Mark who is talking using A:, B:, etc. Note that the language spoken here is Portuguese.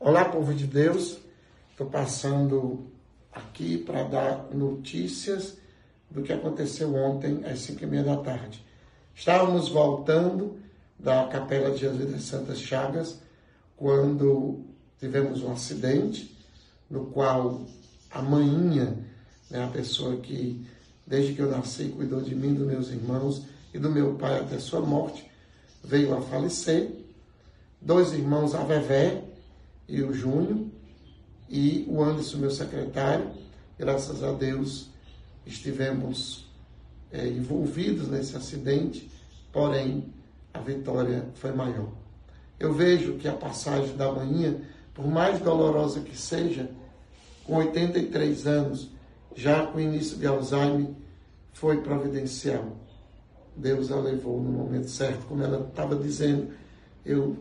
A: Olá, povo de Deus. Estou passando aqui para dar notícias do que aconteceu ontem às cinco e meia da tarde. Estávamos voltando da Capela de Jesus das Santas Chagas quando tivemos um acidente no qual a manhinha, né, a pessoa que desde que eu nasci cuidou de mim, dos meus irmãos e do meu pai até sua morte, veio a falecer. Dois irmãos, a Vevé e o Júnior, e o Anderson, meu secretário. Graças a Deus estivemos é, envolvidos nesse acidente, porém a vitória foi maior. Eu vejo que a passagem da manhã, por mais dolorosa que seja, com 83 anos, já com início de Alzheimer, foi providencial. Deus a levou no momento certo, como ela estava dizendo. Eu